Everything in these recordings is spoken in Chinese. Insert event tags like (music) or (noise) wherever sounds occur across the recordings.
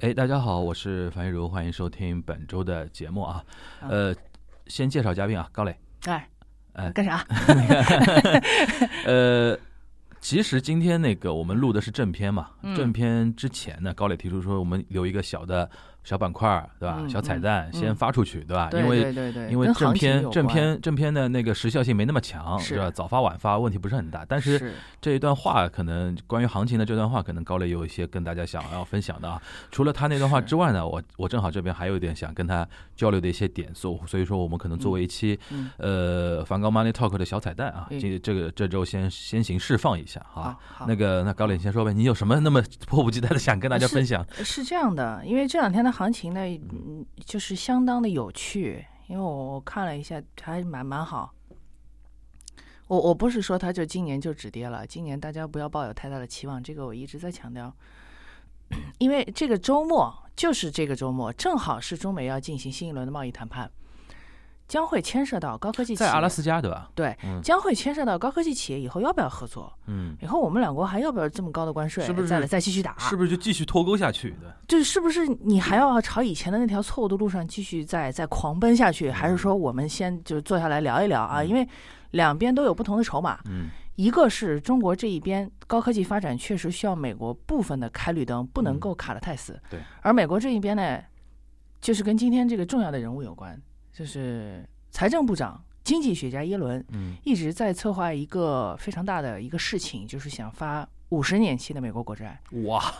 哎，大家好，我是樊玉茹，欢迎收听本周的节目啊。呃，先介绍嘉宾啊，高磊。哎，哎，干啥？(laughs) 呃，其实今天那个我们录的是正片嘛，嗯正片之前呢，高磊提出说我们留一个小的小板块，对吧？嗯小彩蛋嗯先发出去，对吧？因为对对对，因为正片正片正片的那个时效性没那么强，是是吧？早发晚发问题不是很大，但是是这一段话可能关于行情的这段话，可能高磊有一些跟大家想要分享的啊。除了他那段话之外呢，我我正好这边还有一点想跟他交流的一些点，所所以说我们可能作为一期、嗯呃梵高 Money Talk 的小彩蛋啊，嗯这这个这周先先行释放一下好啊。那个那高磊你先说呗，你有什么那么迫不及待的想跟大家分享？是这样的，因为这两天的行情呢，就是相当的有趣，因为我看了一下，还蛮蛮好。我我不是说它就今年就止跌了，今年大家不要抱有太大的期望，这个我一直在强调。(clears throat) 因为这个周末就是这个周末，正好是中美要进行新一轮的贸易谈判，将会牵涉到高科技企业，在阿拉斯加对吧？对，嗯。将会牵涉到高科技企业以后要不要合作，嗯，以后我们两国还要不要这么高的关税，是不是？再来再继续打？是不是就继续脱钩下去对？就是是不是你还要朝以前的那条错误的路上继续再再狂奔下去，还是说我们先就坐下来聊一聊啊？嗯。因为两边都有不同的筹码，嗯。一个是中国这一边高科技发展确实需要美国部分的开绿灯，不能够卡得太死。嗯对，而美国这一边呢，就是跟今天这个重要的人物有关，就是财政部长、经济学家耶伦嗯一直在策划一个非常大的一个事情，就是想发五十年期的美国国债。哇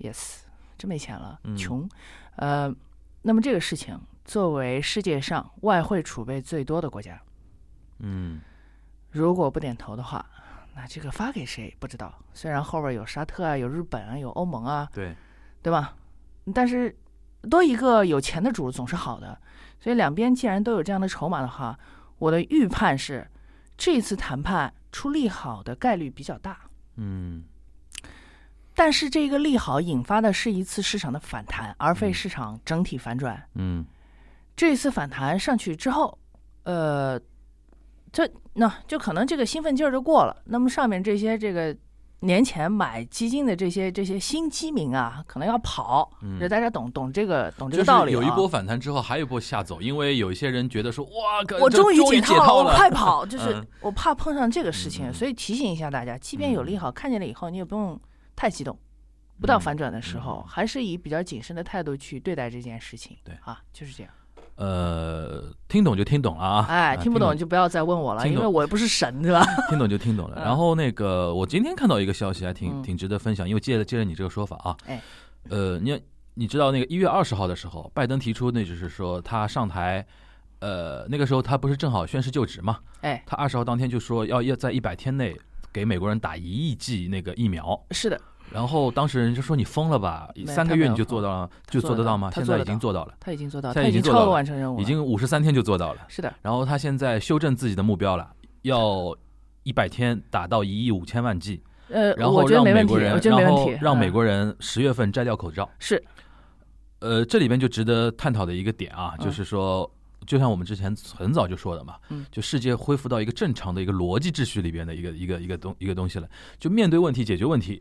，Yes，真没钱了嗯，穷。呃，那么这个事情，作为世界上外汇储备最多的国家，嗯如果不点头的话，那这个发给谁不知道。虽然后边有沙特啊，有日本啊，有欧盟啊，对，对吧？但是多一个有钱的主总是好的。所以两边既然都有这样的筹码的话，我的预判是，这次谈判出利好的概率比较大。嗯但是这个利好引发的是一次市场的反弹，而非嗯市场整体反转。嗯这一次反弹上去之后，呃，这那就可能这个兴奋劲儿就过了。那么上面这些这个年前买基金的这些这些新基民啊，可能要跑。就大家懂懂这个懂这个道理、啊。有一波反弹之后，还有一波下走，因为有一些人觉得说，哇，我终这终解解套我快跑！(laughs) 就是嗯我怕碰上这个事情，所以提醒一下大家，即便有利好，看见了以后，你也不用太激动。不到反转的时候，嗯还是以比较谨慎的态度去对待这件事情。对啊，就是这样。呃，听懂就听懂了啊，哎，啊听不懂就不要再问我了，因为我又不是神，对吧？(laughs) 听懂就听懂了。嗯。然后那个，我今天看到一个消息，还挺嗯。挺值得分享，因为借着借着你这个说法啊，哎，呃，你你知道那个一月二十号的时候，拜登提出，那就是说他上台，呃，那个时候他不是正好宣誓就职嘛，哎，他二十号当天就说要要在一百天内给美国人打一亿剂那个疫苗，是的，然后当事人就说你疯了吧，三个月你就做到了，就做得到吗？现在已经做到了，他已经做到，现在他已经超到了完成任务，已经五十三天就做到了。是的，然后他现在修正自己的目标了，要一百天达到一亿五千万剂，呃，然后让美国人，然后让美国人十月份摘掉口罩。是。呃，这里边就值得探讨的一个点啊，嗯。就是说，就像我们之前很早就说的嘛，嗯。就世界恢复到一个正常的一个逻辑秩序里边的一个一个一个东一个东西了，就面对问题解决问题，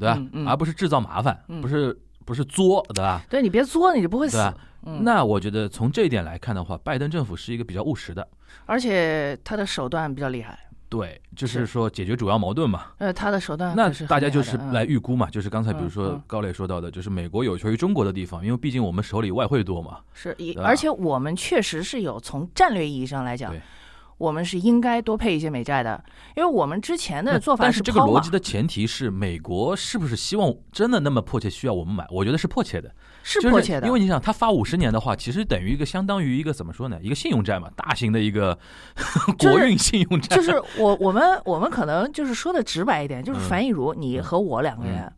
对吧？嗯嗯。而不是制造麻烦，嗯。不是不是作，对吧？对你别作，你就不会死那我觉得从这一点来看的话，拜登政府是一个比较务实的，而且他的手段比较厉害，对，就是是。说解决主要矛盾嘛。呃，他的手段那是大家就是来预估嘛，就是刚才比如说高磊说到的，就是美国有求于中国的地方，因为毕竟我们手里外汇多嘛。是，一而且我们确实是有从战略意义上来讲对，我们是应该多配一些美债的，因为我们之前的做法但是这个逻辑的前提是，美国是不是希望真的那么迫切需要我们买？我觉得是迫切的，是迫切的，因为你想，他发五十年的话，其实等于一个相当于一个怎么说呢？一个信用债嘛，大型的一个 (laughs) 国运信用债。就是我我们我们可能就是说的直白一点，就是嗯樊亦茹你和我两个人，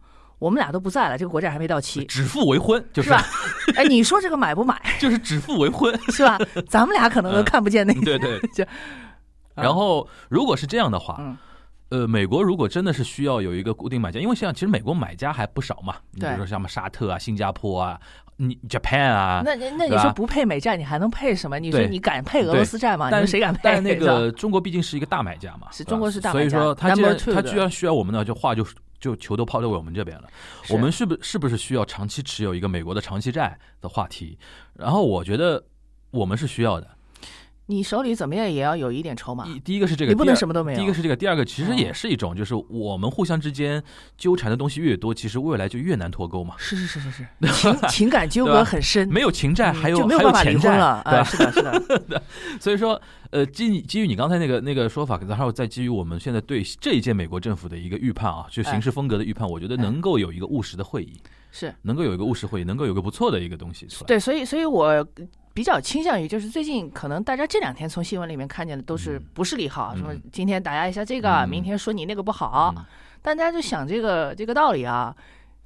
我们俩都不在了，这个国债还没到期，指腹为婚，就是吧？(laughs) 哎，你说这个买不买 (laughs) 就是指腹为婚，(laughs) 是吧？咱们俩可能都嗯看不见那个，对对。就然后，如果是这样的话，嗯呃，美国如果真的是需要有一个固定买家，因为像其实美国买家还不少嘛，你比如说像什么沙特啊、新加坡啊、你 Japan 啊，那那那你说不配美债，你还能配什么？你说你敢配俄罗斯债吗？你但们谁敢配？但那是吧个中国毕竟是一个大买家嘛，是中国是大买家所以说他既然他居然需要我们呢，就话就就球都抛到我们这边了。我们是不是不是需要长期持有一个美国的长期债的话题？然后我觉得我们是需要的。你手里怎么样也要有一点筹码，第一个是这个，你不能什么都没有。第一个是这个，第二个其实嗯也是一种，就是我们互相之间纠缠的东西越多，其实未来就越难脱钩嘛。是是是是是，情情感纠葛很深，没有情债，嗯还有就没有办法离还有钱债，婚了。对？是的，是的，(laughs) 所以说，呃，基基于你刚才那个那个说法，然后再基于我们现在对这一届美国政府的一个预判啊，就行事风格的预判，我觉得哎能够有一个务实的会议，是能够有一个务实会议，能够有个不错的一个东西出来。对，所以所以我比较倾向于，就是最近可能大家这两天从新闻里面看见的都是嗯不是利好，什么嗯今天打压一下这个，嗯明天说你那个不好，嗯大家就想这个这个道理啊，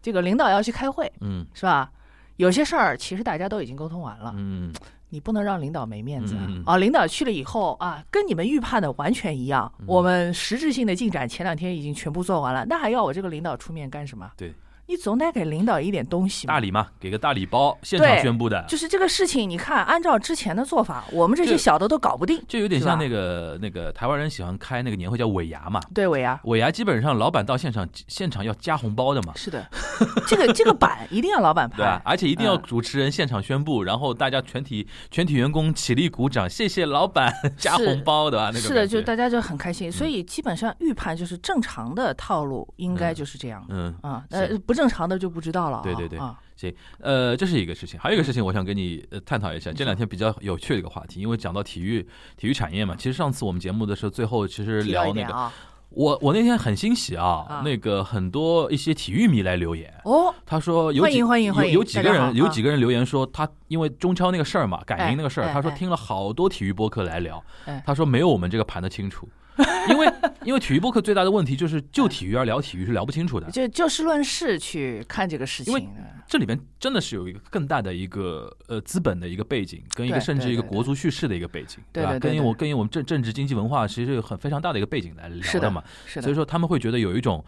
这个领导要去开会嗯是吧？有些事儿其实大家都已经沟通完了，嗯你不能让领导没面子啊！领导去了以后啊，跟你们预判的完全一样。嗯我们实质性的进展前两天已经全部做完了，那还要我这个领导出面干什么？对，你总得给领导一点东西嘛。大礼嘛，给个大礼包，现场宣布的，就是这个事情，你看，按照之前的做法，我们这些小的都搞不定。就有点像那个那个台湾人喜欢开那个年会叫尾牙嘛，对，尾牙，尾牙基本上老板到现场现场要加红包的嘛，是的，这个这个板一定要老板 (laughs) 拍。对而且一定要嗯主持人现场宣布，然后大家全体全体员工起立鼓掌，谢谢老板 (laughs) 加红包，的吧？那个是的，就大家就很开心。所以基本上预判就是正常的套路，应该嗯。就是这样。嗯，啊，是呃，不正常的就不知道了啊。对对对。啊，呃，这是一个事情，还有一个事情，我想跟你呃探讨一下，这两天比较有趣的一个话题，因为讲到体育体育产业嘛，其实上次我们节目的时候，最后其实聊那个，我我那天很欣喜啊啊，那个很多一些体育迷来留言，哦，他说有几有有几个人有几个人留言说他因为中超那个事儿嘛，改名那个事儿，他说听了好多体育播客来聊哎，他说没有我们这个盘的清楚，(laughs) 因为因为体育播客最大的问题就是就体育而聊体育是聊不清楚的，就就事论事去看这个事因为情。这里边真的是有一个更大的一个呃资本的一个背景，跟一个甚至一个国足叙事的一个背景，对对对对跟我跟我们政政治经济文化其实有很非常大的一个背景来聊的嘛，是的，所以说他们会觉得有一种。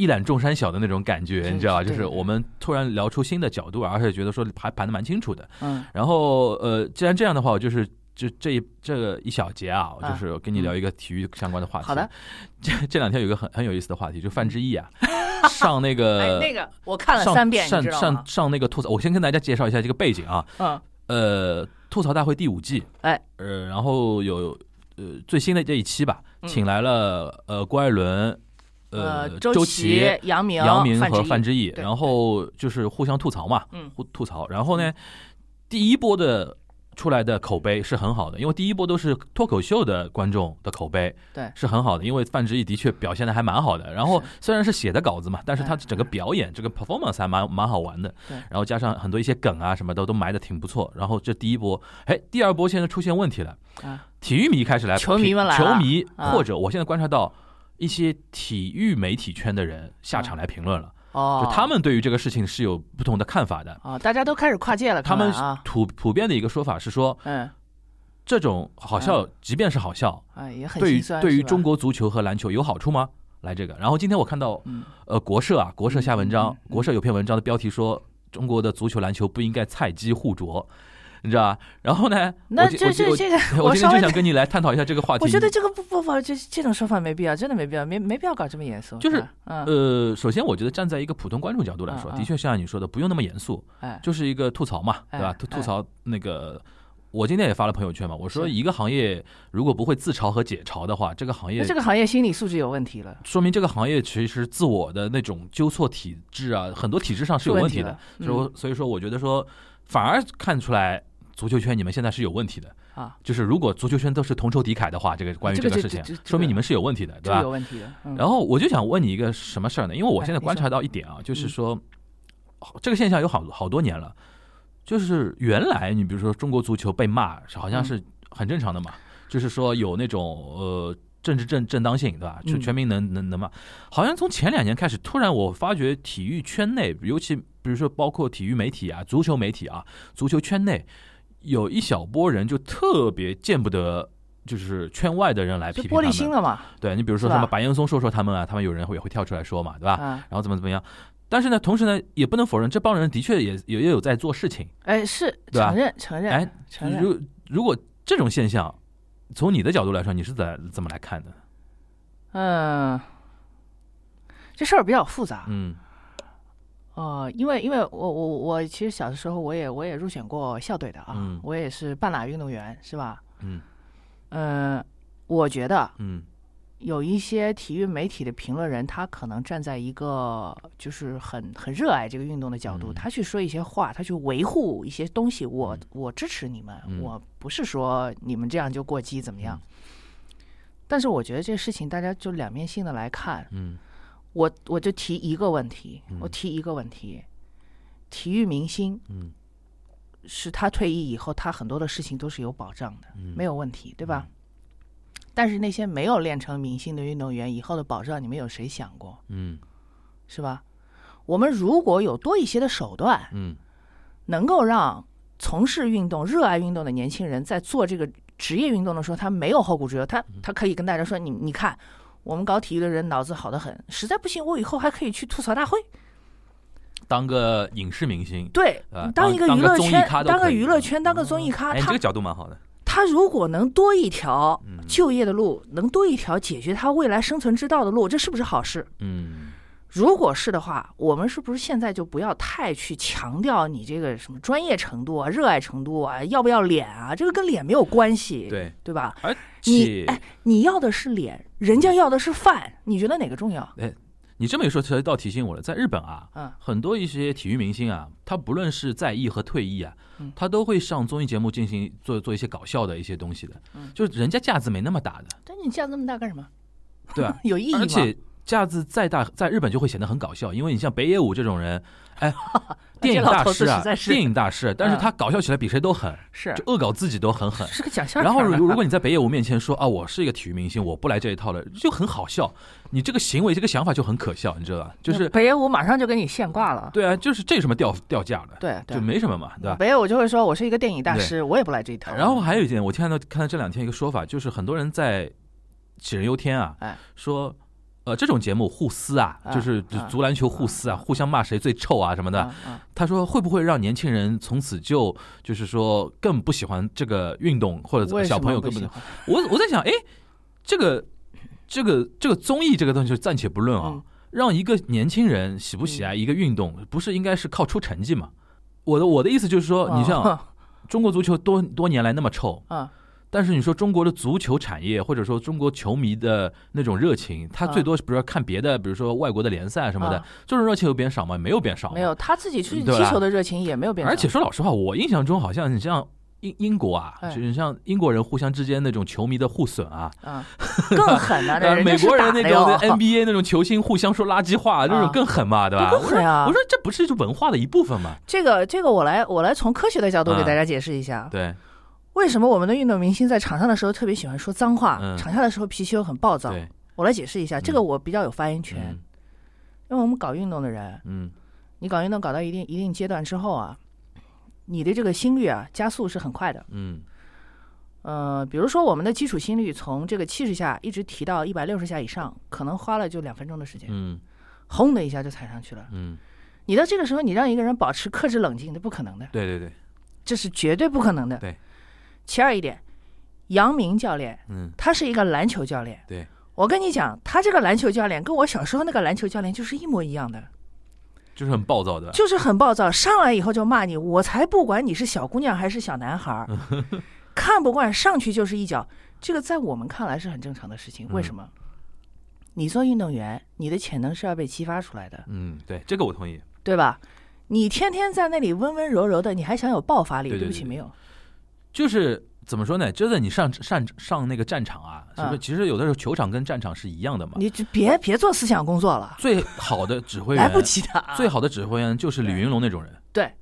一览众山小的那种感觉，你知道就是我们突然聊出新的角度，而且觉得说还盘的蛮清楚的。嗯，然后呃，既然这样的话，我就是就这一这个一小节啊，就是跟你聊一个体育相关的话题。好的，(laughs) 这这两天有一个很很有意思的话题，就范志毅啊，(laughs) 上那个哎，那个我看了上三遍，你上知道吗上？上那个吐槽，我先跟大家介绍一下这个背景啊。嗯，呃，吐槽大会第五季，哎，呃，然后有呃最新的这一期吧，嗯请来了呃郭艾伦，呃周琦、杨明、杨明和范范志毅，然后就是互相吐槽嘛，嗯互吐槽。然后呢，第一波的出来的口碑是很好的，因为第一波都是脱口秀的观众的口碑，对是很好的。因为范志毅的确表现的还蛮好的，然后虽然是写的稿子嘛，但是他嗯整个表演这个 performance 还蛮蛮好玩的。对然后加上很多一些梗啊什么的都埋的挺不错。然后这第一波，哎，第二波现在出现问题了，啊，体育迷开始来，球迷们来了球迷啊或者我现在观察到一些体育媒体圈的人下场来评论了。哦，就他们对于这个事情是有不同的看法的。哦，大家都开始跨界了，他们普普遍的一个说法是说，嗯，这种好笑，即便是好笑，啊，也很对于对于中国足球和篮球有好处吗？来这个，然后今天我看到，嗯。呃，国社啊，国社下文章嗯嗯，嗯。国社有篇文章的标题说，中国的足球、篮球不应该菜鸡互啄，你知道吧？然后呢，那这这这个，我今天就想跟你来探讨一下这个话题。我觉得这个不不不，这这种说法没必要，真的没必要，没没必要搞这么严肃。就是嗯，呃，首先我觉得站在一个普通观众角度来说，的确像你说的，不用那么严肃，哎，就是一个吐槽嘛，对吧哎？吐吐槽那个，我今天也发了朋友圈嘛，我说一个行业如果不会自嘲和解嘲的话，这个行业这个行业心理素质有问题了，说明这个行业其实自我的那种纠错体制啊，很多体制上是有问题的。。所以所以说，我觉得说，反而看出来足球圈你们现在是有问题的。啊，就是如果足球圈都是同仇敌忾的话，这个关于这个事情说明你们是有问题的，对吧有？问题的。嗯然后我就想问你一个什么事儿呢？因为我现在观察到一点啊，就是嗯说，这个现象有好好多年了。就是原来你比如说中国足球被骂，是好像嗯是很正常的嘛，就是说有那种呃政治正正当性，对吧？全民能能能骂。好像从前两年开始，突然我发觉体育圈内，尤其比如说包括体育媒体啊、足球媒体啊、足球圈内，有一小波人就特别见不得。就是圈外的人来批就玻璃评他们，心了嘛，对你比如说什么白岩松说说他们啊，他们有人会也会跳出来说嘛，对吧？啊，然后怎么怎么样？但是呢，同时呢，也不能否认这帮人的确也也也有在做事情。哎，是承认承认，哎，承认。如如果这种现象，从你的角度来说，你是怎怎么来看的？嗯，这事儿比较复杂。嗯呃，因为因为我我我其实小的时候我也我也入选过校队的啊，嗯我也是半拉运动员，是吧？嗯嗯，我觉得嗯有一些体育媒体的评论人，他可能站在一个就是很很热爱这个运动的角度，嗯他去说一些话，他去维护一些东西。我嗯我支持你们，嗯我不是说你们这样就过激怎么样。嗯但是我觉得这事情大家就两面性的来看，嗯我我就提一个问题，嗯。我提一个问题，体育明星嗯。是他退役以后，他很多的事情都是有保障的，嗯，没有问题，对吧？但是那些没有练成明星的运动员，以后的保障，你们有谁想过？嗯。是吧？我们如果有多一些的手段，嗯。能够让从事运动、热爱运动的年轻人在做这个职业运动的时候，他没有后顾之忧，他他可以跟大家说：“你你看，我们搞体育的人脑子好得很，实在不行，我以后还可以去吐槽大会。当个影视明星”，对啊，当一个娱乐圈，当个娱乐圈，当个综艺咖，哎，这个角度蛮好的。他如果能多一条嗯就业的路，能多一条解决他未来生存之道的路，这是不是好事？嗯如果是的话，我们是不是现在就不要太去强调你这个什么专业程度啊、热爱程度啊、要不要脸啊？这个跟脸没有关系，对，对吧？而你且哎，你要的是脸，人家要的是饭，你觉得哪个重要？哎你这么一说，其实倒提醒我了，在日本啊，嗯很多一些体育明星啊，他不论是在役和退役啊嗯，他都会上综艺节目进行做做一些搞笑的一些东西的嗯，就是人家架子没那么大的，但你架子那么大干什么？对啊？(laughs) 有意义吗？而且架子再大，在日本就会显得很搞笑，因为你像北野武这种人，(laughs) 哎，(laughs) 电影大师啊电影大师，但是嗯他搞笑起来比谁都狠，是就恶搞自己都很狠。是个讲相然后如如果你在北野武面前说啊，我是一个体育明星，我不来这一套了，就很好笑。你这个行为、这个想法就很可笑，你知道吧？就是北野武马上就给你现挂了。对啊，就是这有什么掉掉价的？对对就，没什么嘛，对吧？北野武就会说：“我是一个电影大师，我也不来这一套。”然后还有一点，我看到看到这两天一个说法，就是很多人在杞人忧天啊，哎说呃这种节目互撕啊，啊就是啊足篮球互撕啊，啊互相骂谁最臭啊什么的。他说会不会让年轻人从此就就是说更不喜欢这个运动，或者怎么小朋友根本么不喜欢？我我在想，哎，这个这个这个综艺这个东西就暂且不论啊，嗯。让一个年轻人喜不喜爱一个运动，不是应该是靠出成绩吗？我的我的意思就是说，你像哦 (laughs) 中国足球多多年来那么臭，嗯但是你说中国的足球产业，或者说中国球迷的那种热情，他最多比如说看别的，比如说外国的联赛什么的啊，这种热情有变少吗？没有变少，没有。他自己去踢球的热情也没有变少，而且说老实话，我印象中好像你像英英国啊，哎。就是像英国人互相之间那种球迷的互损啊，嗯，更狠了，那呃，人家是美国人那种 NBA 那种球星互相说垃圾话，这种啊更狠嘛，对吧？更狠啊。我说这不是就文化的一部分吗？这个这个，我来我来从科学的角度给啊大家解释一下，对，为什么我们的运动明星在场上的时候特别喜欢说脏话，嗯。场下的时候脾气又很暴躁。对，我来解释一下，这个我比较有发言权，嗯。因为我们搞运动的人，嗯。你搞运动搞到一定一定阶段之后啊，你的这个心率啊加速是很快的。嗯。呃，比如说我们的基础心率从这个七十下一直提到一百六十下以上，可能花了就两分钟的时间，嗯。轰的一下就踩上去了。嗯，你到这个时候，你让一个人保持克制冷静，那不可能的，对对对，这是绝对不可能的。对。其二一点，杨明教练嗯他是一个篮球教练，对，我跟你讲，他这个篮球教练跟我小时候那个篮球教练就是一模一样的，就是很暴躁的，就是很暴躁，上来以后就骂你，我才不管你是小姑娘还是小男孩儿，(laughs) 看不惯上去就是一脚，这个在我们看来是很正常的事情。为什么？你做运动员，你的潜能是要被激发出来的，嗯，对，这个我同意。对吧？你天天在那里温温柔柔的，你还想有爆发力？不起，对对对对没有。就是怎么说呢？真的，你上上上那个战场啊，是不是？啊其实有的时候球场跟战场是一样的嘛。你就别别做思想工作了，最好的指挥员，来不及的啊。最好的指挥员就是李云龙那种人。对，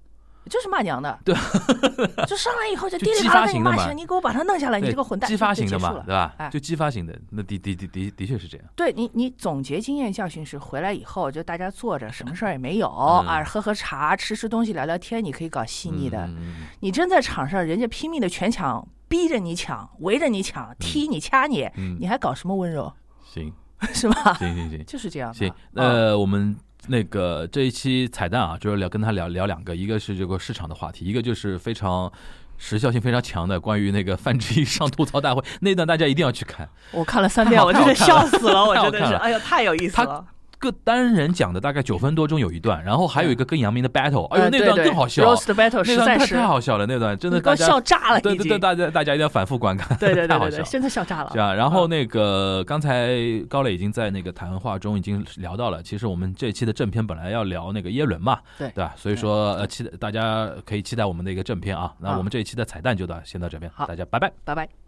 就是骂娘的。对，(laughs) 就上来以后就就激滴里啪啦跟你骂起来，你给我把他弄下来，你这个混蛋！激发型的嘛对吧？哎就激发型的，那的的的的的确是这样。对你，你总结经验教训是回来以后就大家坐着，什么事儿也没有、嗯啊，喝喝茶，吃吃东西，聊聊天，你可以搞细腻的。你真在场上，人家拼命的全抢，逼着你抢，围着你抢，踢你掐你，嗯，你还搞什么温柔？行 (laughs) 是吧？行行行就是这样。行，嗯呃，我们那个这一期彩蛋啊，就是聊跟他聊聊两个，一个是这个市场的话题，一个就是非常。时效性非常强的关于那个范志毅上吐槽大会那段，大家一定要去看。我看了三遍，我真的笑死了，我真的是，哎呦，太有意思他了。个单人讲的大概九分多钟有一段，然后还有一个跟杨明的 battle，哎呦呃那段更好笑实在是太好笑了，那段真的都大家笑炸了，对对。大家大家一定要反复观看，(laughs) 对对 (laughs) 太好笑对对对，。现在笑炸了对啊，然后那个刚才高磊已经在那个谈话中已经聊到了，其实我们这一期的正片本来要聊那个耶伦嘛，对对吧？所以说呃，期待大家可以期待我们的一个正片啊。那啊我们这一期的彩蛋就到先到这边，好大家拜拜。拜拜。